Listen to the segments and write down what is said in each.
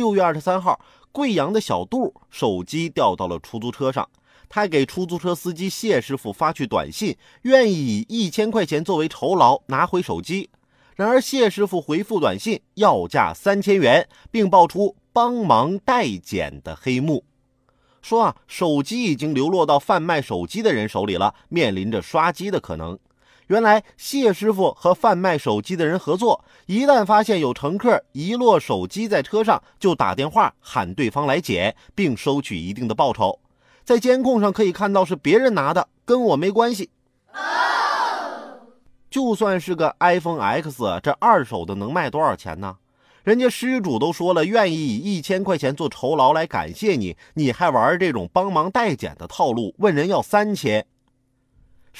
六月二十三号，贵阳的小杜手机掉到了出租车上，他给出租车司机谢师傅发去短信，愿意以一千块钱作为酬劳拿回手机。然而谢师傅回复短信要价三千元，并爆出帮忙代捡的黑幕，说啊，手机已经流落到贩卖手机的人手里了，面临着刷机的可能。原来谢师傅和贩卖手机的人合作，一旦发现有乘客遗落手机在车上，就打电话喊对方来捡，并收取一定的报酬。在监控上可以看到是别人拿的，跟我没关系。就算是个 iPhone X，这二手的能卖多少钱呢？人家失主都说了，愿意以一千块钱做酬劳来感谢你，你还玩这种帮忙代捡的套路，问人要三千。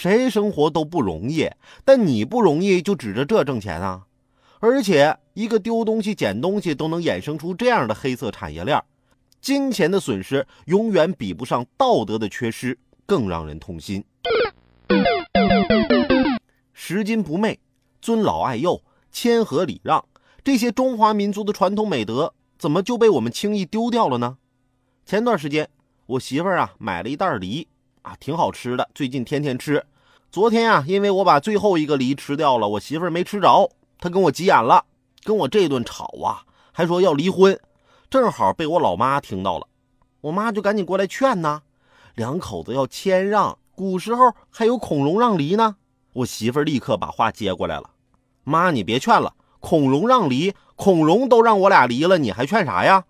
谁生活都不容易，但你不容易就指着这挣钱啊？而且一个丢东西、捡东西都能衍生出这样的黑色产业链，金钱的损失永远比不上道德的缺失更让人痛心。拾金不昧、尊老爱幼、谦和礼让，这些中华民族的传统美德，怎么就被我们轻易丢掉了呢？前段时间，我媳妇儿啊买了一袋梨。啊，挺好吃的，最近天天吃。昨天啊，因为我把最后一个梨吃掉了，我媳妇儿没吃着，她跟我急眼了，跟我这顿吵啊，还说要离婚。正好被我老妈听到了，我妈就赶紧过来劝呐，两口子要谦让，古时候还有孔融让梨呢。我媳妇儿立刻把话接过来了，妈，你别劝了，孔融让梨，孔融都让我俩离了，你还劝啥呀？